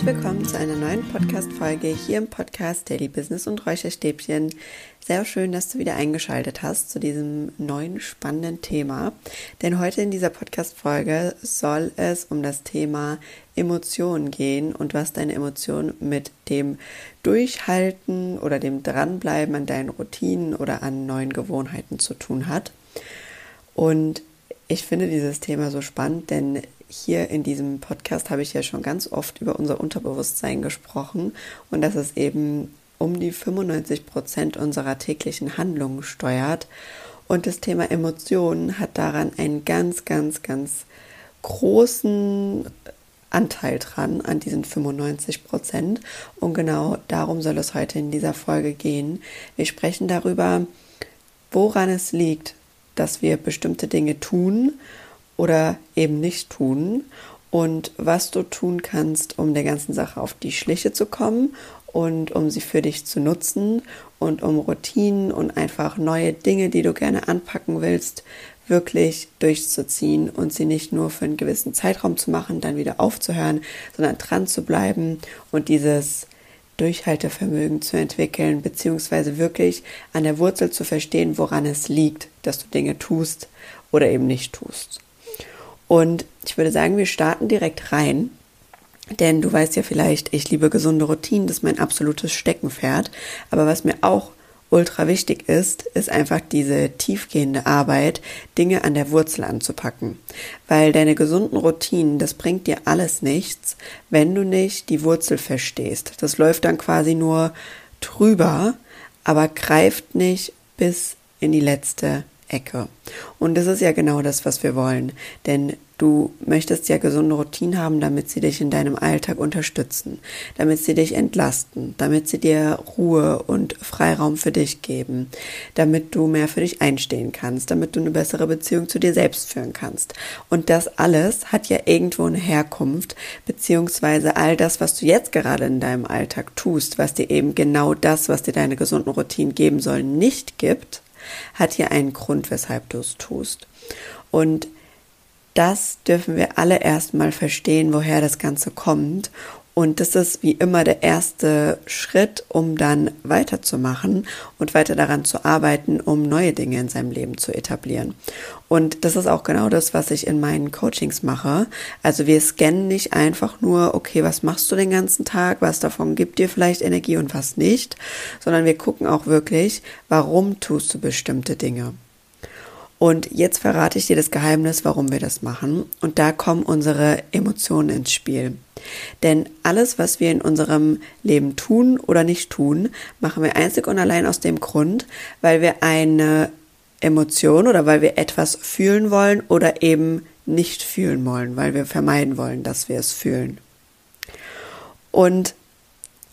herzlich willkommen zu einer neuen Podcast-Folge hier im Podcast Daily Business und Räucherstäbchen. Sehr schön, dass du wieder eingeschaltet hast zu diesem neuen spannenden Thema. Denn heute in dieser Podcast-Folge soll es um das Thema Emotionen gehen und was deine Emotionen mit dem Durchhalten oder dem Dranbleiben an deinen Routinen oder an neuen Gewohnheiten zu tun hat. Und ich finde dieses Thema so spannend, denn hier in diesem Podcast habe ich ja schon ganz oft über unser Unterbewusstsein gesprochen und dass es eben um die 95 Prozent unserer täglichen Handlungen steuert. Und das Thema Emotionen hat daran einen ganz, ganz, ganz großen Anteil dran, an diesen 95 Prozent. Und genau darum soll es heute in dieser Folge gehen. Wir sprechen darüber, woran es liegt, dass wir bestimmte Dinge tun oder eben nicht tun. Und was du tun kannst, um der ganzen Sache auf die Schliche zu kommen und um sie für dich zu nutzen und um Routinen und einfach neue Dinge, die du gerne anpacken willst, wirklich durchzuziehen und sie nicht nur für einen gewissen Zeitraum zu machen, dann wieder aufzuhören, sondern dran zu bleiben und dieses Durchhaltevermögen zu entwickeln, beziehungsweise wirklich an der Wurzel zu verstehen, woran es liegt, dass du Dinge tust oder eben nicht tust. Und ich würde sagen, wir starten direkt rein. Denn du weißt ja vielleicht, ich liebe gesunde Routinen, das ist mein absolutes Steckenpferd. Aber was mir auch ultra wichtig ist, ist einfach diese tiefgehende Arbeit, Dinge an der Wurzel anzupacken. Weil deine gesunden Routinen, das bringt dir alles nichts, wenn du nicht die Wurzel verstehst. Das läuft dann quasi nur drüber, aber greift nicht bis in die letzte Ecke. Und das ist ja genau das, was wir wollen. Denn du möchtest ja gesunde Routinen haben, damit sie dich in deinem Alltag unterstützen, damit sie dich entlasten, damit sie dir Ruhe und Freiraum für dich geben, damit du mehr für dich einstehen kannst, damit du eine bessere Beziehung zu dir selbst führen kannst. Und das alles hat ja irgendwo eine Herkunft, beziehungsweise all das, was du jetzt gerade in deinem Alltag tust, was dir eben genau das, was dir deine gesunden Routinen geben sollen, nicht gibt, hat hier einen Grund, weshalb du es tust. Und das dürfen wir alle erstmal verstehen, woher das Ganze kommt und das ist wie immer der erste Schritt, um dann weiterzumachen und weiter daran zu arbeiten, um neue Dinge in seinem Leben zu etablieren. Und das ist auch genau das, was ich in meinen Coachings mache. Also wir scannen nicht einfach nur, okay, was machst du den ganzen Tag, was davon gibt dir vielleicht Energie und was nicht, sondern wir gucken auch wirklich, warum tust du bestimmte Dinge. Und jetzt verrate ich dir das Geheimnis, warum wir das machen. Und da kommen unsere Emotionen ins Spiel. Denn alles, was wir in unserem Leben tun oder nicht tun, machen wir einzig und allein aus dem Grund, weil wir eine Emotion oder weil wir etwas fühlen wollen oder eben nicht fühlen wollen, weil wir vermeiden wollen, dass wir es fühlen. Und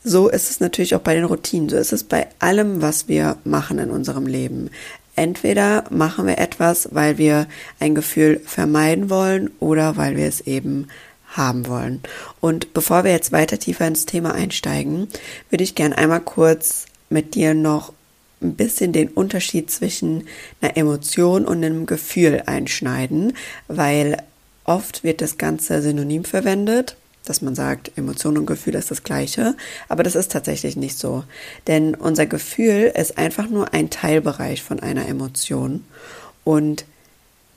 so ist es natürlich auch bei den Routinen, so ist es bei allem, was wir machen in unserem Leben. Entweder machen wir etwas, weil wir ein Gefühl vermeiden wollen oder weil wir es eben haben wollen. Und bevor wir jetzt weiter tiefer ins Thema einsteigen, würde ich gern einmal kurz mit dir noch ein bisschen den Unterschied zwischen einer Emotion und einem Gefühl einschneiden, weil oft wird das Ganze synonym verwendet dass man sagt, Emotion und Gefühl ist das gleiche, aber das ist tatsächlich nicht so. Denn unser Gefühl ist einfach nur ein Teilbereich von einer Emotion und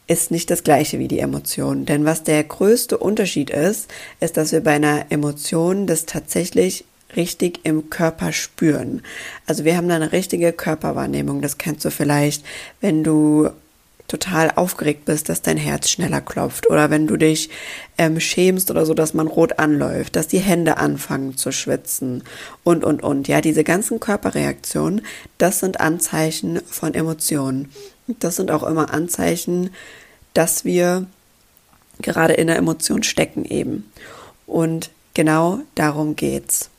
ist nicht das gleiche wie die Emotion. Denn was der größte Unterschied ist, ist, dass wir bei einer Emotion das tatsächlich richtig im Körper spüren. Also wir haben da eine richtige Körperwahrnehmung. Das kennst du vielleicht, wenn du total aufgeregt bist, dass dein Herz schneller klopft oder wenn du dich ähm, schämst oder so, dass man rot anläuft, dass die Hände anfangen zu schwitzen und, und, und. Ja, diese ganzen Körperreaktionen, das sind Anzeichen von Emotionen. Das sind auch immer Anzeichen, dass wir gerade in der Emotion stecken eben. Und genau darum geht's.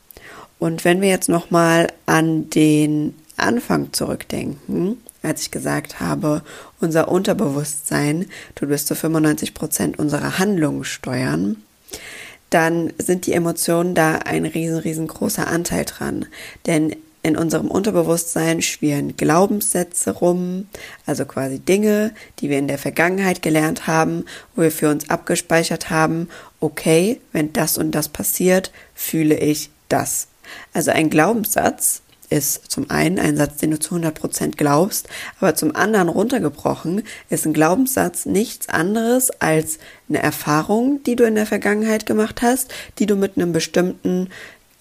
Und wenn wir jetzt nochmal an den Anfang zurückdenken, als ich gesagt habe, unser Unterbewusstsein tut bis zu 95 Prozent unserer Handlungen steuern, dann sind die Emotionen da ein riesen, riesengroßer Anteil dran. Denn in unserem Unterbewusstsein schwirren Glaubenssätze rum, also quasi Dinge, die wir in der Vergangenheit gelernt haben, wo wir für uns abgespeichert haben, okay, wenn das und das passiert, fühle ich das. Also ein Glaubenssatz ist zum einen ein Satz, den du zu 100% glaubst, aber zum anderen runtergebrochen ist ein Glaubenssatz nichts anderes als eine Erfahrung, die du in der Vergangenheit gemacht hast, die du mit einem bestimmten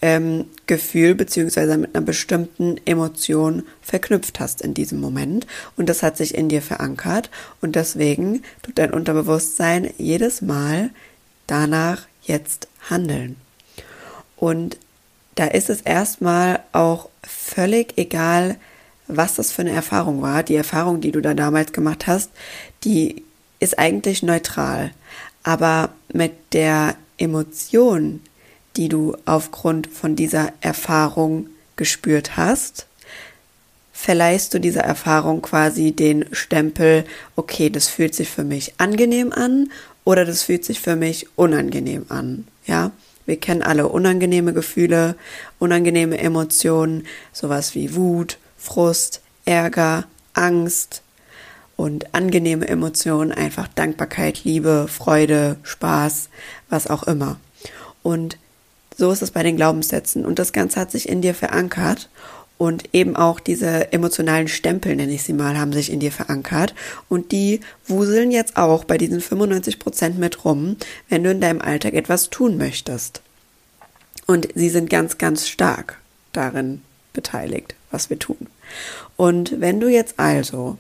ähm, Gefühl beziehungsweise mit einer bestimmten Emotion verknüpft hast in diesem Moment und das hat sich in dir verankert und deswegen tut dein Unterbewusstsein jedes Mal danach jetzt handeln. Und da ist es erstmal auch völlig egal, was das für eine Erfahrung war. Die Erfahrung, die du da damals gemacht hast, die ist eigentlich neutral. Aber mit der Emotion, die du aufgrund von dieser Erfahrung gespürt hast, verleihst du dieser Erfahrung quasi den Stempel, okay, das fühlt sich für mich angenehm an oder das fühlt sich für mich unangenehm an, ja? Wir kennen alle unangenehme Gefühle, unangenehme Emotionen, sowas wie Wut, Frust, Ärger, Angst und angenehme Emotionen, einfach Dankbarkeit, Liebe, Freude, Spaß, was auch immer. Und so ist es bei den Glaubenssätzen. Und das Ganze hat sich in dir verankert. Und eben auch diese emotionalen Stempel, nenne ich sie mal, haben sich in dir verankert. Und die wuseln jetzt auch bei diesen 95 Prozent mit rum, wenn du in deinem Alltag etwas tun möchtest. Und sie sind ganz, ganz stark darin beteiligt, was wir tun. Und wenn du jetzt also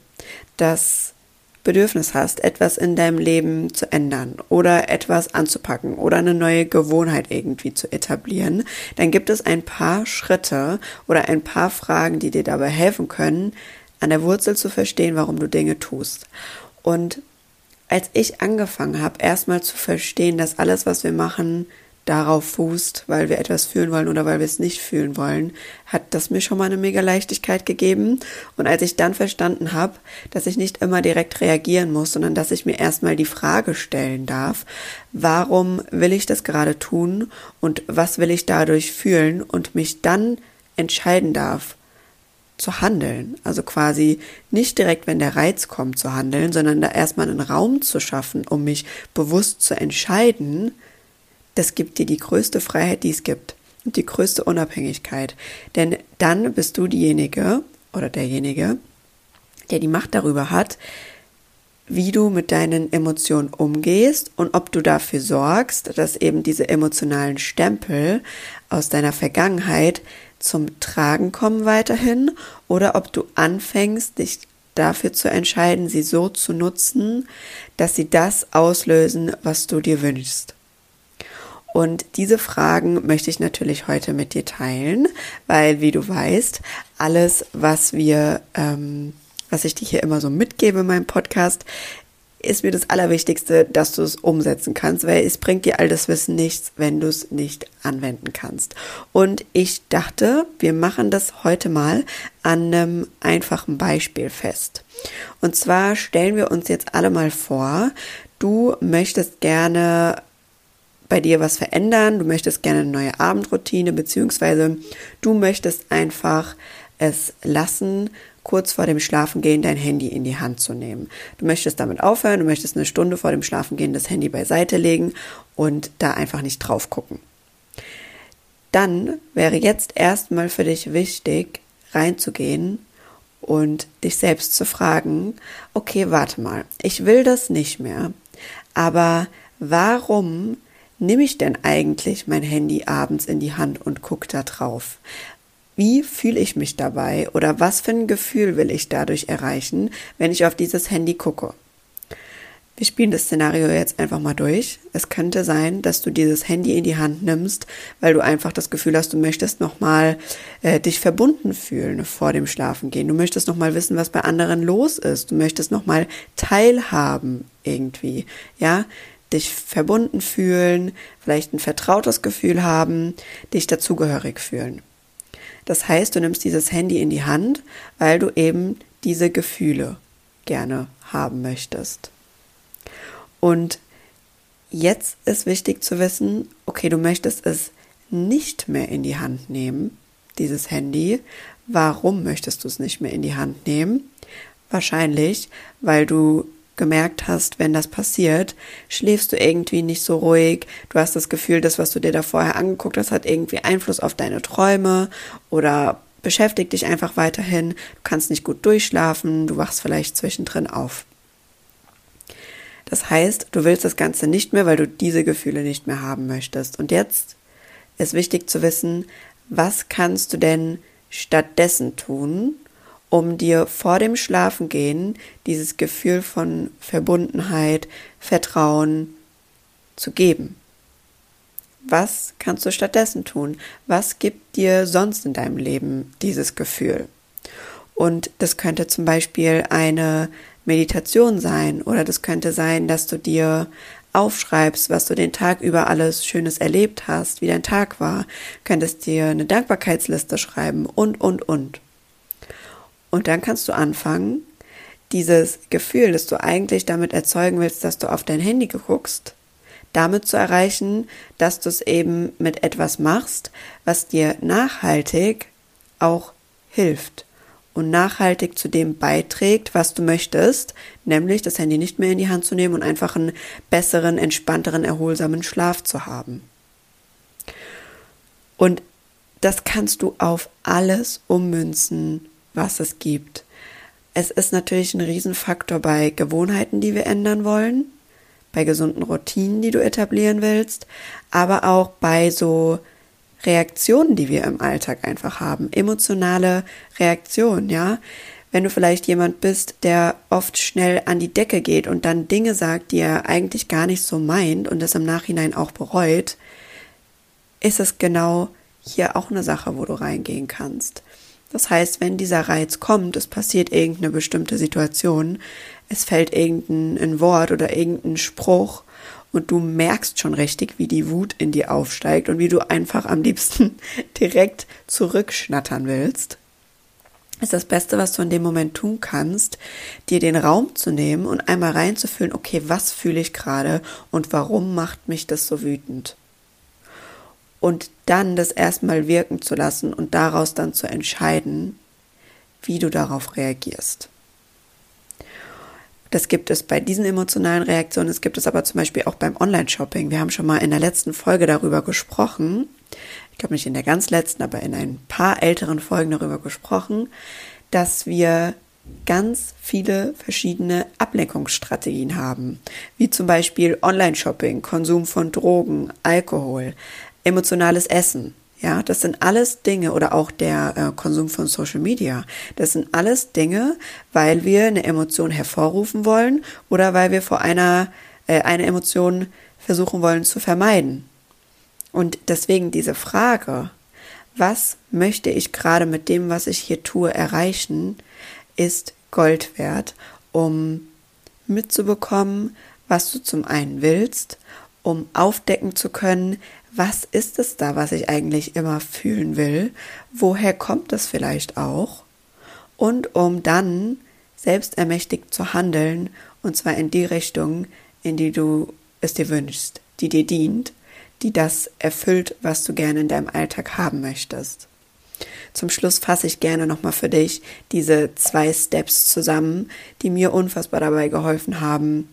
das Bedürfnis hast, etwas in deinem Leben zu ändern oder etwas anzupacken oder eine neue Gewohnheit irgendwie zu etablieren, dann gibt es ein paar Schritte oder ein paar Fragen, die dir dabei helfen können, an der Wurzel zu verstehen, warum du Dinge tust. Und als ich angefangen habe, erstmal zu verstehen, dass alles, was wir machen, darauf fußt, weil wir etwas fühlen wollen oder weil wir es nicht fühlen wollen, hat das mir schon mal eine mega Leichtigkeit gegeben. Und als ich dann verstanden habe, dass ich nicht immer direkt reagieren muss, sondern dass ich mir erstmal die Frage stellen darf, warum will ich das gerade tun und was will ich dadurch fühlen und mich dann entscheiden darf, zu handeln. Also quasi nicht direkt, wenn der Reiz kommt, zu handeln, sondern da erstmal einen Raum zu schaffen, um mich bewusst zu entscheiden, das gibt dir die größte Freiheit, die es gibt und die größte Unabhängigkeit. Denn dann bist du diejenige oder derjenige, der die Macht darüber hat, wie du mit deinen Emotionen umgehst und ob du dafür sorgst, dass eben diese emotionalen Stempel aus deiner Vergangenheit zum Tragen kommen weiterhin oder ob du anfängst, dich dafür zu entscheiden, sie so zu nutzen, dass sie das auslösen, was du dir wünschst. Und diese Fragen möchte ich natürlich heute mit dir teilen, weil, wie du weißt, alles, was wir, ähm, was ich dir hier immer so mitgebe in meinem Podcast, ist mir das Allerwichtigste, dass du es umsetzen kannst, weil es bringt dir all das Wissen nichts, wenn du es nicht anwenden kannst. Und ich dachte, wir machen das heute mal an einem einfachen Beispiel fest. Und zwar stellen wir uns jetzt alle mal vor, du möchtest gerne bei dir was verändern, du möchtest gerne eine neue Abendroutine, beziehungsweise du möchtest einfach es lassen, kurz vor dem Schlafengehen dein Handy in die Hand zu nehmen. Du möchtest damit aufhören, du möchtest eine Stunde vor dem Schlafengehen das Handy beiseite legen und da einfach nicht drauf gucken. Dann wäre jetzt erstmal für dich wichtig, reinzugehen und dich selbst zu fragen, okay, warte mal, ich will das nicht mehr, aber warum nehme ich denn eigentlich mein Handy abends in die Hand und gucke da drauf? Wie fühle ich mich dabei oder was für ein Gefühl will ich dadurch erreichen, wenn ich auf dieses Handy gucke? Wir spielen das Szenario jetzt einfach mal durch. Es könnte sein, dass du dieses Handy in die Hand nimmst, weil du einfach das Gefühl hast, du möchtest nochmal äh, dich verbunden fühlen vor dem Schlafengehen. Du möchtest nochmal wissen, was bei anderen los ist. Du möchtest nochmal teilhaben irgendwie. Ja, dich verbunden fühlen, vielleicht ein vertrautes Gefühl haben, dich dazugehörig fühlen. Das heißt, du nimmst dieses Handy in die Hand, weil du eben diese Gefühle gerne haben möchtest. Und jetzt ist wichtig zu wissen, okay, du möchtest es nicht mehr in die Hand nehmen, dieses Handy. Warum möchtest du es nicht mehr in die Hand nehmen? Wahrscheinlich, weil du gemerkt hast, wenn das passiert, schläfst du irgendwie nicht so ruhig. Du hast das Gefühl, das, was du dir da vorher angeguckt hast, hat irgendwie Einfluss auf deine Träume oder beschäftigt dich einfach weiterhin. Du kannst nicht gut durchschlafen, du wachst vielleicht zwischendrin auf. Das heißt, du willst das Ganze nicht mehr, weil du diese Gefühle nicht mehr haben möchtest. Und jetzt ist wichtig zu wissen, was kannst du denn stattdessen tun, um dir vor dem Schlafengehen dieses Gefühl von Verbundenheit, Vertrauen zu geben. Was kannst du stattdessen tun? Was gibt dir sonst in deinem Leben dieses Gefühl? Und das könnte zum Beispiel eine Meditation sein oder das könnte sein, dass du dir aufschreibst, was du den Tag über alles Schönes erlebt hast, wie dein Tag war, könntest dir eine Dankbarkeitsliste schreiben und, und, und. Und dann kannst du anfangen, dieses Gefühl, das du eigentlich damit erzeugen willst, dass du auf dein Handy guckst, damit zu erreichen, dass du es eben mit etwas machst, was dir nachhaltig auch hilft und nachhaltig zu dem beiträgt, was du möchtest, nämlich das Handy nicht mehr in die Hand zu nehmen und einfach einen besseren, entspannteren, erholsamen Schlaf zu haben. Und das kannst du auf alles ummünzen, was es gibt. Es ist natürlich ein Riesenfaktor bei Gewohnheiten, die wir ändern wollen, bei gesunden Routinen, die du etablieren willst, aber auch bei so Reaktionen, die wir im Alltag einfach haben, emotionale Reaktionen, ja. Wenn du vielleicht jemand bist, der oft schnell an die Decke geht und dann Dinge sagt, die er eigentlich gar nicht so meint und das im Nachhinein auch bereut, ist es genau hier auch eine Sache, wo du reingehen kannst. Das heißt, wenn dieser Reiz kommt, es passiert irgendeine bestimmte Situation, es fällt irgendein Wort oder irgendein Spruch und du merkst schon richtig, wie die Wut in dir aufsteigt und wie du einfach am liebsten direkt zurückschnattern willst, ist das Beste, was du in dem Moment tun kannst, dir den Raum zu nehmen und einmal reinzufühlen, okay, was fühle ich gerade und warum macht mich das so wütend? Und dann das erstmal wirken zu lassen und daraus dann zu entscheiden, wie du darauf reagierst. Das gibt es bei diesen emotionalen Reaktionen, es gibt es aber zum Beispiel auch beim Online-Shopping. Wir haben schon mal in der letzten Folge darüber gesprochen, ich glaube nicht in der ganz letzten, aber in ein paar älteren Folgen darüber gesprochen, dass wir ganz viele verschiedene Ablenkungsstrategien haben, wie zum Beispiel Online-Shopping, Konsum von Drogen, Alkohol, emotionales Essen. Ja, das sind alles Dinge oder auch der äh, Konsum von Social Media. Das sind alles Dinge, weil wir eine Emotion hervorrufen wollen oder weil wir vor einer äh, eine Emotion versuchen wollen zu vermeiden. Und deswegen diese Frage, was möchte ich gerade mit dem, was ich hier tue, erreichen, ist Gold wert, um mitzubekommen, was du zum einen willst, um aufdecken zu können, was ist es da, was ich eigentlich immer fühlen will? Woher kommt es vielleicht auch? Und um dann selbstermächtigt zu handeln, und zwar in die Richtung, in die du es dir wünschst, die dir dient, die das erfüllt, was du gerne in deinem Alltag haben möchtest. Zum Schluss fasse ich gerne nochmal für dich diese zwei Steps zusammen, die mir unfassbar dabei geholfen haben,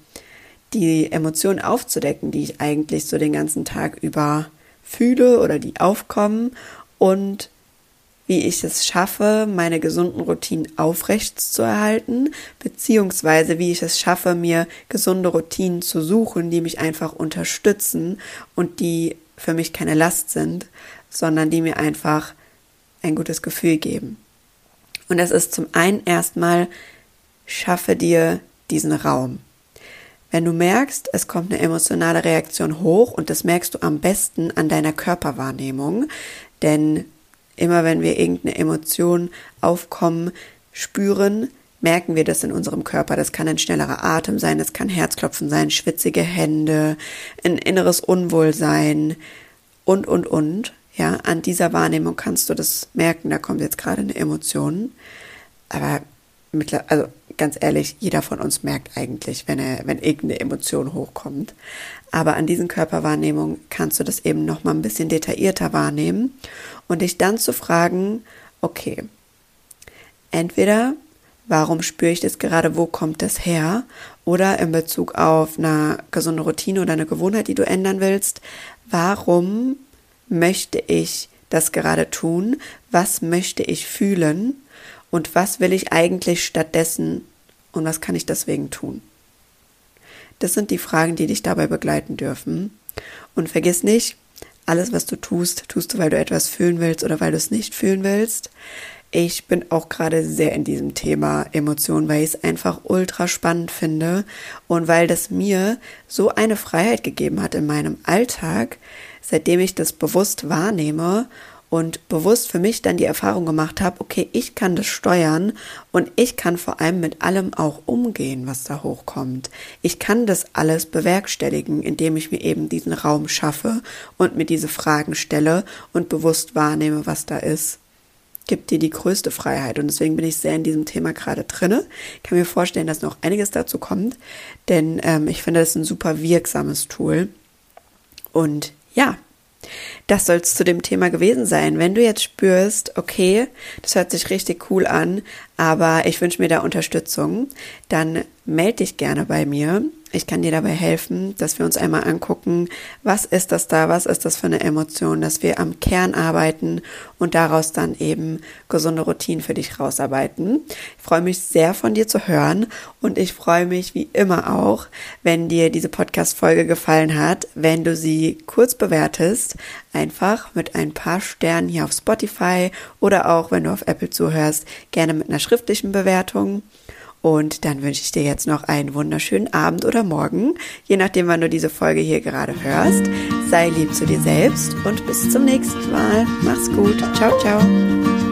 die Emotionen aufzudecken, die ich eigentlich so den ganzen Tag über fühle oder die aufkommen und wie ich es schaffe, meine gesunden Routinen aufrecht zu erhalten, beziehungsweise wie ich es schaffe, mir gesunde Routinen zu suchen, die mich einfach unterstützen und die für mich keine Last sind, sondern die mir einfach ein gutes Gefühl geben. Und das ist zum einen erstmal, schaffe dir diesen Raum. Wenn du merkst, es kommt eine emotionale Reaktion hoch und das merkst du am besten an deiner Körperwahrnehmung, denn immer wenn wir irgendeine Emotion aufkommen, spüren, merken wir das in unserem Körper. Das kann ein schnellerer Atem sein, es kann Herzklopfen sein, schwitzige Hände, ein inneres Unwohlsein und, und, und. Ja, an dieser Wahrnehmung kannst du das merken, da kommt jetzt gerade eine Emotion. Aber also ganz ehrlich, jeder von uns merkt eigentlich, wenn er, wenn irgendeine Emotion hochkommt. Aber an diesen Körperwahrnehmungen kannst du das eben noch mal ein bisschen detaillierter wahrnehmen und dich dann zu fragen, okay, entweder warum spüre ich das gerade, wo kommt das her? Oder in Bezug auf eine gesunde Routine oder eine Gewohnheit, die du ändern willst, warum möchte ich das gerade tun? Was möchte ich fühlen? Und was will ich eigentlich stattdessen? Und was kann ich deswegen tun? Das sind die Fragen, die dich dabei begleiten dürfen. Und vergiss nicht, alles, was du tust, tust du, weil du etwas fühlen willst oder weil du es nicht fühlen willst. Ich bin auch gerade sehr in diesem Thema Emotionen, weil ich es einfach ultra spannend finde und weil das mir so eine Freiheit gegeben hat in meinem Alltag, seitdem ich das bewusst wahrnehme und bewusst für mich dann die Erfahrung gemacht habe, okay, ich kann das steuern und ich kann vor allem mit allem auch umgehen, was da hochkommt. Ich kann das alles bewerkstelligen, indem ich mir eben diesen Raum schaffe und mir diese Fragen stelle und bewusst wahrnehme, was da ist. Gibt dir die größte Freiheit und deswegen bin ich sehr in diesem Thema gerade drinne. Ich kann mir vorstellen, dass noch einiges dazu kommt, denn ähm, ich finde das ein super wirksames Tool. Und ja, das soll es zu dem Thema gewesen sein. Wenn du jetzt spürst, okay, das hört sich richtig cool an, aber ich wünsche mir da Unterstützung, dann melde dich gerne bei mir. Ich kann dir dabei helfen, dass wir uns einmal angucken, was ist das da, was ist das für eine Emotion, dass wir am Kern arbeiten und daraus dann eben gesunde Routinen für dich rausarbeiten. Ich freue mich sehr von dir zu hören und ich freue mich wie immer auch, wenn dir diese Podcast-Folge gefallen hat, wenn du sie kurz bewertest, einfach mit ein paar Sternen hier auf Spotify oder auch, wenn du auf Apple zuhörst, gerne mit einer schriftlichen Bewertung. Und dann wünsche ich dir jetzt noch einen wunderschönen Abend oder Morgen, je nachdem, wann du diese Folge hier gerade hörst. Sei lieb zu dir selbst und bis zum nächsten Mal. Mach's gut. Ciao, ciao.